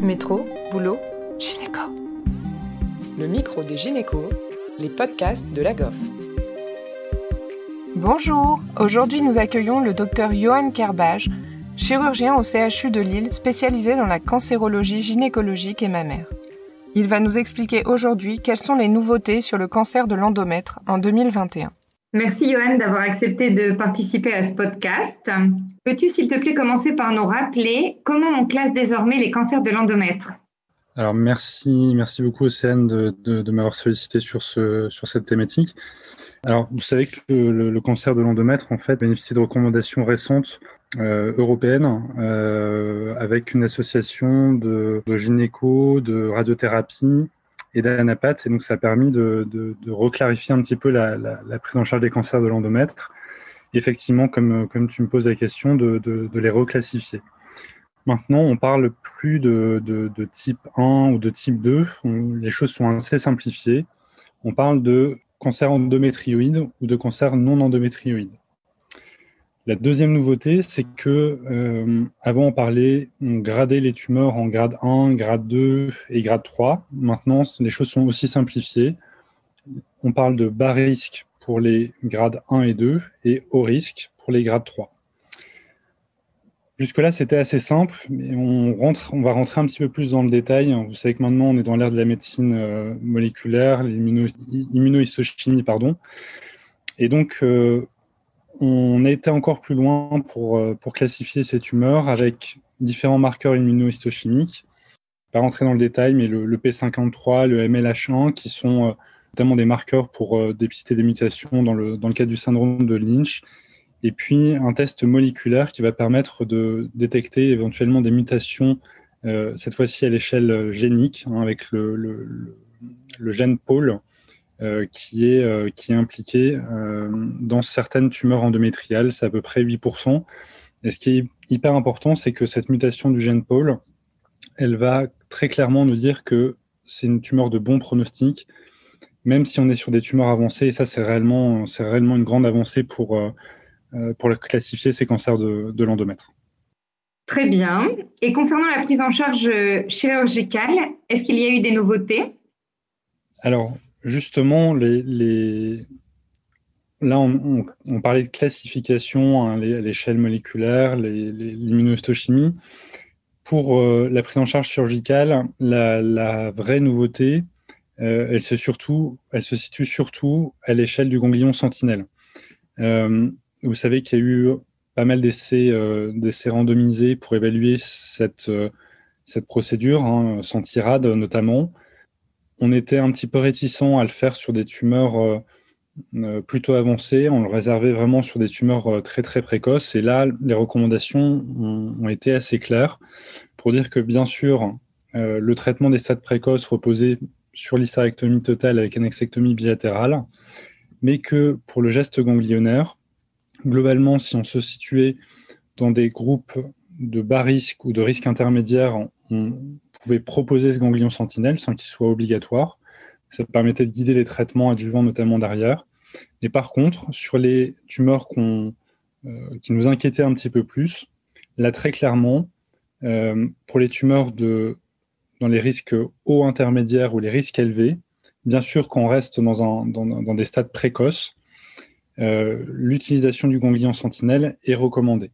Métro, boulot, gynéco. Le micro des gynécos, les podcasts de la GOF. Bonjour, aujourd'hui nous accueillons le docteur Johan Kerbage, chirurgien au CHU de Lille spécialisé dans la cancérologie gynécologique et mammaire. Il va nous expliquer aujourd'hui quelles sont les nouveautés sur le cancer de l'endomètre en 2021. Merci Johan d'avoir accepté de participer à ce podcast. Peux-tu s'il te plaît commencer par nous rappeler comment on classe désormais les cancers de l'endomètre? Alors merci, merci beaucoup Océane de, m'avoir sollicité sur cette thématique. Alors vous savez que le, cancer de l'endomètre en fait bénéficie de recommandations récentes euh, européennes euh, avec une association de, de gynéco, de radiothérapie et d'anapathe. Et donc, ça a permis de, reclarifier un petit peu la, prise en charge des cancers de l'endomètre. Effectivement, comme, comme tu me poses la question, de, les reclassifier. Maintenant, on parle plus de, type 1 ou de type 2. les choses sont assez simplifiées. On parle de cancer endométrioïde ou de cancer non endométrioïde. La deuxième nouveauté, c'est que euh, avant on parlait, on gradait les tumeurs en grade 1, grade 2 et grade 3. Maintenant, les choses sont aussi simplifiées. On parle de bas risque pour les grades 1 et 2 et haut risque pour les grades 3. Jusque-là, c'était assez simple, mais on, rentre, on va rentrer un petit peu plus dans le détail. Vous savez que maintenant, on est dans l'ère de la médecine euh, moléculaire, l'immunohistochimie, pardon. Et donc, euh, on a été encore plus loin pour, euh, pour classifier ces tumeurs avec différents marqueurs immunohistochimiques. Pas rentrer dans le détail, mais le, P53, le MLH1, qui sont euh, notamment des marqueurs pour euh, dépister des mutations dans le, dans le cadre du syndrome de Lynch. Et puis un test moléculaire qui va permettre de détecter éventuellement des mutations, cette fois-ci à l'échelle génique, hein, avec le, le, le, gène pôle euh, qui, est, euh, qui est impliqué euh, dans certaines tumeurs endométriales, c'est à peu près 8%. Et ce qui est hyper important, c'est que cette mutation du gène pôle, elle va très clairement nous dire que c'est une tumeur de bon pronostic, même si on est sur des tumeurs avancées, et ça c'est réellement, c'est réellement une grande avancée pour, pour classifier ces cancers de, de l'endomètre. Très bien. Et concernant la prise en charge chirurgicale, est-ce qu'il y a eu des nouveautés? Alors, justement, là, on, parlait de classification hein, à l'échelle moléculaire, l'immunohistochimie. Pour euh, la prise en charge chirurgicale, la, vraie nouveauté, euh, elle, se situe surtout à l'échelle du ganglion sentinelle. Euh, vous savez qu'il y a eu pas mal d'essais randomisés pour évaluer cette, cette procédure, hein, notamment on était un petit peu réticent à le faire sur des tumeurs euh, euh, plutôt avancées. On le réservait vraiment sur des tumeurs euh, très très précoces. Et là, les recommandations ont, été assez claires pour dire que bien sûr, le traitement des stades précoces reposait sur l'hystérectomie totale avec annexectomie bilatérale, mais que pour le geste ganglionnaire, globalement, si on se situait dans des groupes de bas risque ou de risque intermédiaire, on, proposer ce ganglion sentinelle sans qu'il soit obligatoire. Ça permettait de guider les traitements adjuvants, notamment derrière. Et par contre, sur les tumeurs euh, qui nous inquiétaient un petit peu plus, là, très clairement, euh, pour les tumeurs de, dans les risques hauts intermédiaires ou les risques élevés, bien sûr qu'on reste dans, un, dans, des stades précoces, euh, l'utilisation du ganglion sentinelle est recommandée.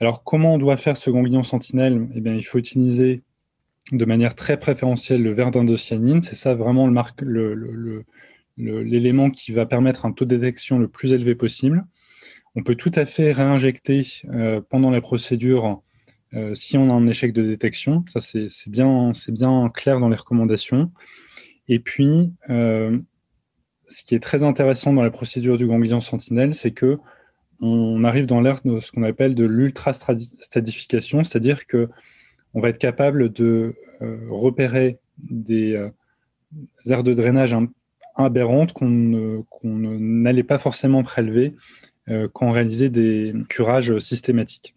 Alors, comment on doit faire ce ganglion sentinelle? Eh bien, il faut utiliser de manière très préférentielle le verre d'indocyanine. C'est ça vraiment l'élément qui va permettre un taux de détection le plus élevé possible. On peut tout à fait réinjecter euh, pendant la procédure euh, si on a un échec de détection. Ça, c'est bien, bien clair dans les recommandations. Et puis, euh, ce qui est très intéressant dans la procédure du ganglion sentinelle, c'est que on arrive dans l'ère de ce qu'on appelle de l'ultra-stadification, c'est-à-dire que on va être capable de repérer des euh, aires de drainage aberrantes qu'on n'allait pas forcément prélever euh, quand on réalisait des curages systématiques.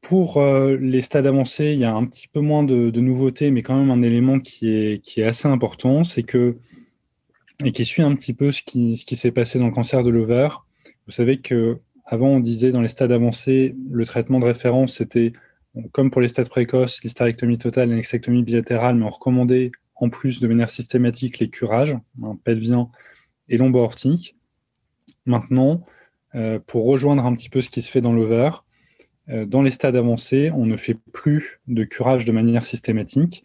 Pour les stades avancés, il y a un petit peu moins de, nouveautés, mais quand même un élément qui est, qui est assez important, c'est que, et qui suit un petit peu ce qui, ce qui s'est passé dans le cancer de l'ovaire. Vous savez que avant on disait dans les stades avancés, le traitement de référence, c'était comme pour les stades précoces, l'hystérectomie totale et l'extectomie bilatérale, mais on recommandait en plus de manière systématique les curages, hein, pelvien et lombo-aortique. Maintenant, euh, pour rejoindre un petit peu ce qui se fait dans l'ovaire, euh, dans les stades avancés, on ne fait plus de curage de manière systématique.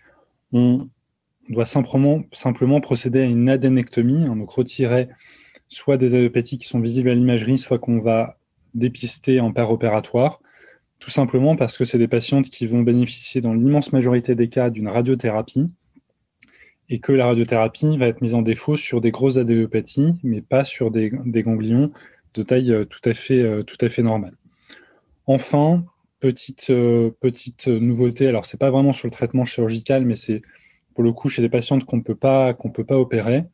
On doit simplement, procéder à une adénectomie, hein, donc retirer soit des adénopathies qui sont visibles à l'imagerie, soit qu'on va dépister en père opératoire, tout simplement parce que c'est des patientes qui vont bénéficier dans l'immense majorité des cas d'une radiothérapie et que la radiothérapie va être mise en défaut sur des grosses adénopathies, mais pas sur des, ganglions de taille euh, tout à fait, euh, tout à fait normale. Enfin, petite, euh, petite nouveauté, alors c'est pas vraiment sur le traitement chirurgical, mais c'est pour le coup chez des patientes qu'on ne peut pas opérer.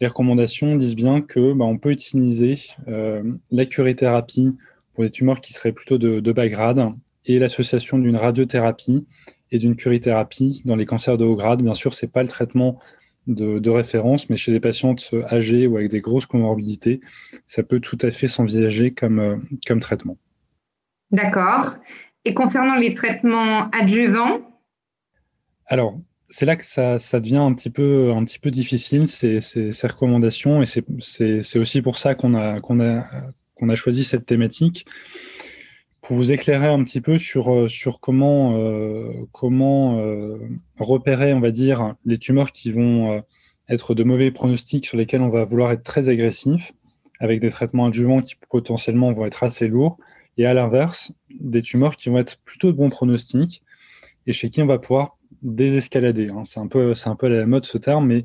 Les recommandations disent bien que bah, on peut utiliser la curithérapie pour des tumeurs qui seraient plutôt de, de bas grade et l'association d'une radiothérapie et d'une curithérapie dans les cancers de haut grade. Bien sûr, ce n'est pas le traitement de, référence, mais chez les patientes âgées ou avec des grosses comorbidités, ça peut tout à fait s'envisager comme, euh, comme traitement. D'accord. Et concernant les traitements adjuvants? Alors, c'est là que ça, devient un petit peu, un petit peu difficile, ces, ces, recommandations, et c'est aussi pour ça qu'on a, qu'on a, qu'on a choisi cette thématique pour vous éclairer un petit peu sur, euh, comment, euh, euh, repérer, on va dire, les tumeurs qui vont être de mauvais pronostics sur lesquels on va vouloir être très agressif, avec des traitements adjuvants qui potentiellement vont être assez lourds, et à l'inverse, des tumeurs qui vont être plutôt de bons pronostics et chez qui on va pouvoir désescalader. Hein. C'est un, peu, un peu la mode ce terme, mais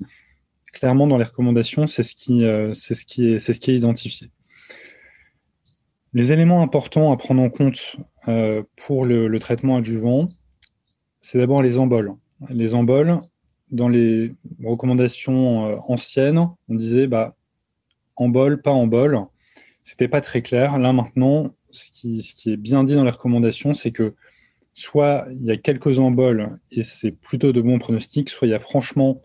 clairement dans les recommandations, c'est ce qui est identifié. Les éléments importants à prendre en compte euh, pour le, traitement adjuvant, c'est d'abord les emboles. Les emboles, dans les recommandations euh, anciennes, on disait bah, embol, pas embol. C'était pas très clair. Là maintenant, ce qui, ce qui est bien dit dans les recommandations, c'est que soit il y a quelques emboles et c'est plutôt de bons pronostics, soit il y a franchement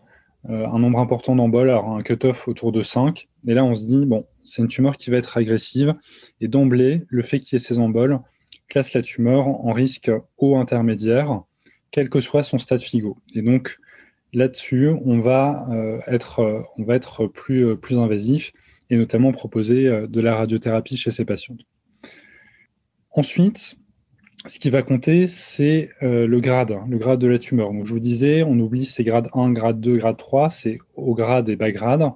euh, un nombre important d'emboles, alors un cut-off autour de 5. Et là, on se dit, bon, c'est une tumeur qui va être agressive. Et d'emblée, le fait qu'il y ait ces emboles classe la tumeur en risque haut intermédiaire, quel que soit son stade FIGO. Et donc, là-dessus, on va euh, être, euh, on va être plus, plus invasif et notamment proposer de la radiothérapie chez ces patients. Ensuite, ce qui va compter, c'est euh, le grade, le grade de la tumeur. Donc, je vous disais, on oublie ces grades 1, grade 2, grade 3, c'est haut grade et bas grade.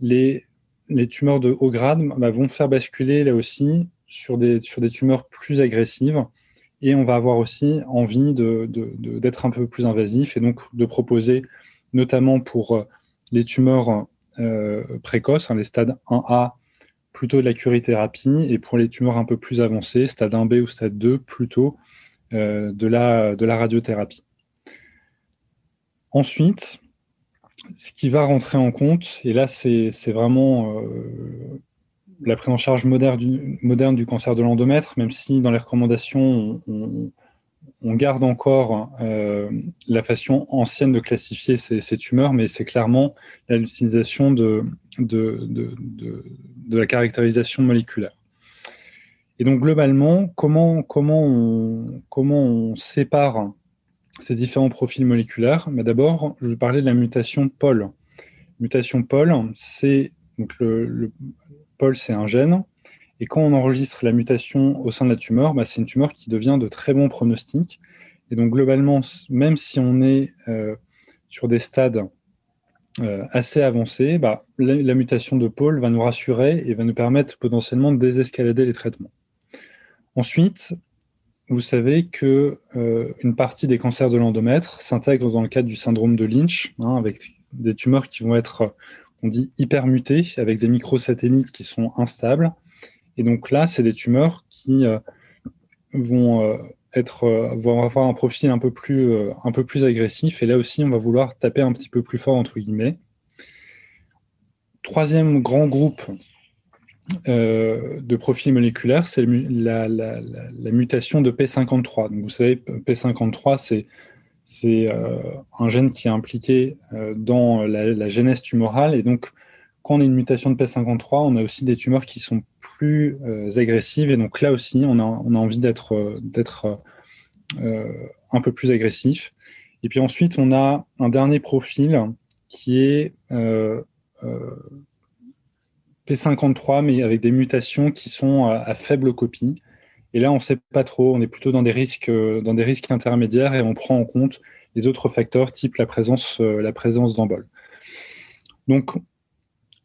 Les, les tumeurs de haut grade bah, vont faire basculer là aussi sur des, sur tumeurs plus agressives et on va avoir aussi envie d'être un peu plus invasif et donc de proposer, notamment pour euh, les tumeurs euh, précoces, hein, les stades 1A, plutôt de la curithérapie et pour les tumeurs un peu plus avancées, stade 1B ou stade 2, plutôt euh, de la radiothérapie. Ensuite, ce qui va rentrer en compte, et là c'est vraiment euh, la prise en charge moderne du, cancer de l'endomètre, même si dans les recommandations on, garde encore euh, la façon ancienne de classifier ces, tumeurs, mais c'est clairement l'utilisation de, la caractérisation moléculaire. Et donc globalement, comment, comment, comment on sépare ces différents profils moléculaires Mais D'abord, je vais parler de la mutation POL. Mutation POL, c'est le, le c'est un gène et quand on enregistre la mutation au sein de la tumeur, bah, c'est une tumeur qui devient de très bons pronostics. Et donc globalement, même si on est euh, sur des stades euh, assez avancés, bah, la, mutation de pôle va nous rassurer et va nous permettre potentiellement de désescalader les traitements. Ensuite, vous savez que euh, une partie des cancers de l'endomètre s'intègre dans le cadre du syndrome de Lynch, hein, avec des tumeurs qui vont être, on dit, hypermutées, avec des microsatellites qui sont instables, et donc là, c'est des tumeurs qui euh, vont euh, vont avoir un profil un peu plus, un peu plus agressif. Et là aussi, on va vouloir taper un petit peu plus fort entre guillemets. Troisième grand groupe de profils moléculaires, c'est la, mutation de P53. Donc, vous savez, P53, c'est un gène qui est impliqué dans la, genèse tumorale. Et donc, quand on a une mutation de P53, on a aussi des tumeurs qui sont plus euh, agressives. Et donc là aussi, on a, on a envie d'être euh, un peu plus agressif. Et puis ensuite, on a un dernier profil qui est P53, mais avec des mutations qui sont à, faible copie. Et là, on ne sait pas trop, on est plutôt dans des risques, dans des risques intermédiaires et on prend en compte les autres facteurs, type la présence, la présence d'embol. Donc,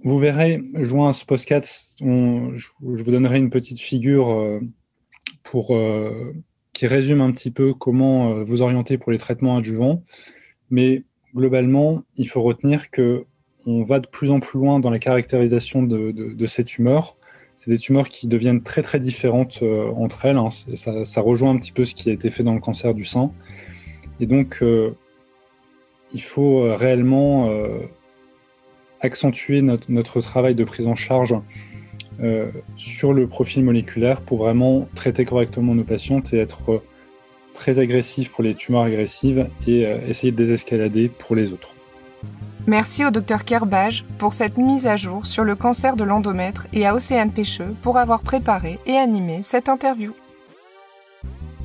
vous verrez, joint à ce podcast, je, vous donnerai une petite figure euh, pour, euh, qui résume un petit peu comment euh, vous orienter pour les traitements adjuvants. Mais globalement, il faut retenir que on va de plus en plus loin dans la caractérisation de, ces tumeurs. C'est des tumeurs qui deviennent très très différentes entre elles. Hein. Ça, rejoint un petit peu ce qui a été fait dans le cancer du sein. Et donc, il faut réellement accentuer notre, travail de prise en charge euh, sur le profil moléculaire pour vraiment traiter correctement nos patientes et être euh, très agressif pour les tumeurs agressives et euh, essayer de désescalader pour les autres. Merci au docteur Kerbage pour cette mise à jour sur le cancer de l'endomètre et à Océane Pêcheux pour avoir préparé et animé cette interview.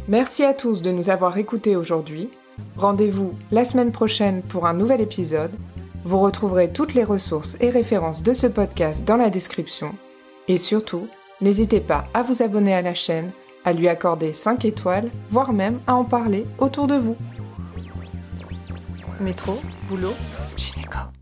Merci à tous de nous avoir écoutés aujourd'hui. Rendez-vous la semaine prochaine pour un nouvel épisode vous retrouverez toutes les ressources et références de ce podcast dans la description. Et surtout, n'hésitez pas à vous abonner à la chaîne, à lui accorder 5 étoiles, voire même à en parler autour de vous. Métro, boulot, gynéco.